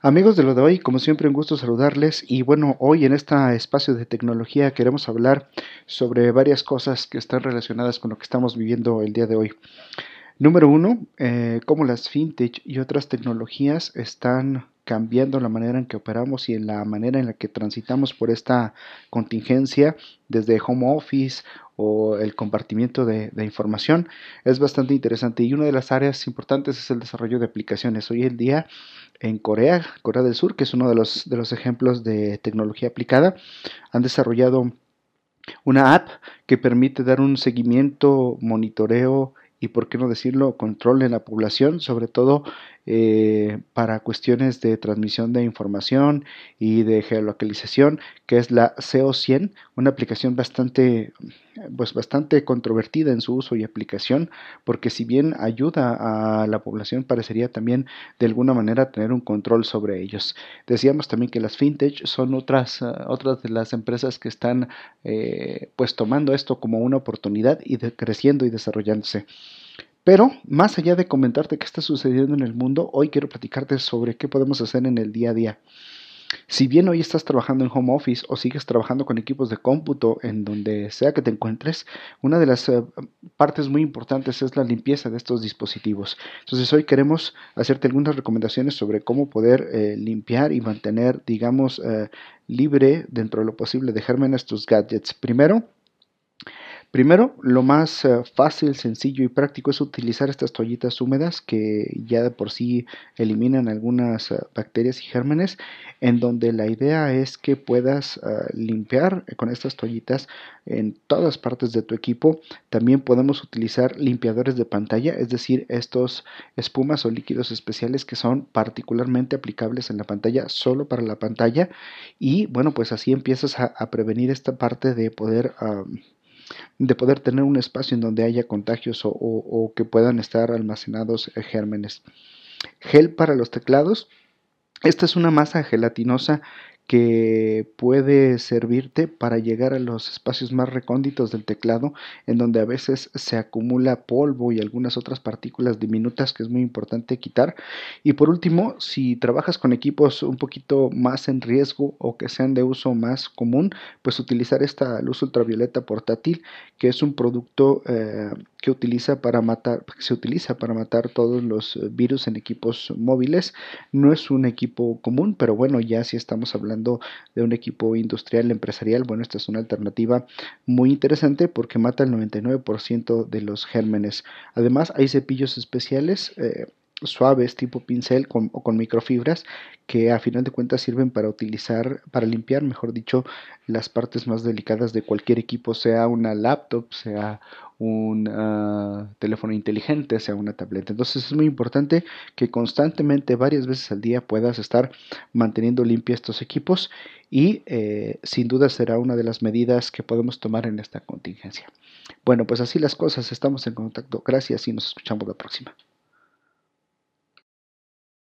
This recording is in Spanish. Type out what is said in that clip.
Amigos de lo de hoy, como siempre un gusto saludarles y bueno, hoy en este espacio de tecnología queremos hablar sobre varias cosas que están relacionadas con lo que estamos viviendo el día de hoy. Número uno, eh, cómo las fintech y otras tecnologías están cambiando la manera en que operamos y en la manera en la que transitamos por esta contingencia desde home office o el compartimiento de, información es bastante interesante y una de las áreas importantes es el desarrollo de aplicaciones. Hoy en día en Corea, Corea del Sur, que es uno de los, de los ejemplos de tecnología aplicada, han desarrollado una app que permite dar un seguimiento, monitoreo y, por qué no decirlo, control en la población, sobre todo eh, para cuestiones de transmisión de información y de geolocalización, que es la CO100, una aplicación bastante, pues bastante controvertida en su uso y aplicación, porque si bien ayuda a la población, parecería también de alguna manera tener un control sobre ellos. Decíamos también que las fintech son otras, uh, otras de las empresas que están eh, pues tomando esto como una oportunidad y creciendo y desarrollándose. Pero más allá de comentarte qué está sucediendo en el mundo, hoy quiero platicarte sobre qué podemos hacer en el día a día. Si bien hoy estás trabajando en home office o sigues trabajando con equipos de cómputo en donde sea que te encuentres, una de las eh, partes muy importantes es la limpieza de estos dispositivos. Entonces hoy queremos hacerte algunas recomendaciones sobre cómo poder eh, limpiar y mantener, digamos, eh, libre dentro de lo posible de gérmenes tus gadgets. Primero, Primero, lo más eh, fácil, sencillo y práctico es utilizar estas toallitas húmedas que ya de por sí eliminan algunas eh, bacterias y gérmenes, en donde la idea es que puedas eh, limpiar con estas toallitas en todas partes de tu equipo. También podemos utilizar limpiadores de pantalla, es decir, estos espumas o líquidos especiales que son particularmente aplicables en la pantalla, solo para la pantalla. Y bueno, pues así empiezas a, prevenir esta parte de poder de poder tener un espacio en donde haya contagios o, que puedan estar almacenados eh, gérmenes. Gel para los teclados. Esta es una masa gelatinosa que puede servirte para llegar a los espacios más recónditos del teclado, en donde a veces se acumula polvo y algunas otras partículas diminutas que es muy importante quitar. Y por último, si trabajas con equipos un poquito más en riesgo o que sean de uso más común, pues utilizar esta luz ultravioleta portátil, que es un producto eh, que utiliza para matar, se utiliza para matar todos los virus en equipos móviles. No es un equipo común, pero bueno, ya si estamos hablando de un equipo industrial empresarial, bueno, esta es una alternativa muy interesante porque mata el 99% de los gérmenes. Además, hay cepillos especiales. Eh, suaves tipo pincel o con microfibras que a final de cuentas sirven para utilizar, para limpiar, mejor dicho, las partes más delicadas de cualquier equipo, sea una laptop, sea un ah, teléfono inteligente, sea una tableta. Entonces es muy importante que constantemente, varias veces al día, puedas estar manteniendo limpios estos equipos y eh, sin duda será una de las medidas que podemos tomar en esta contingencia. Bueno, pues así las cosas, estamos en contacto. Gracias y nos escuchamos la próxima.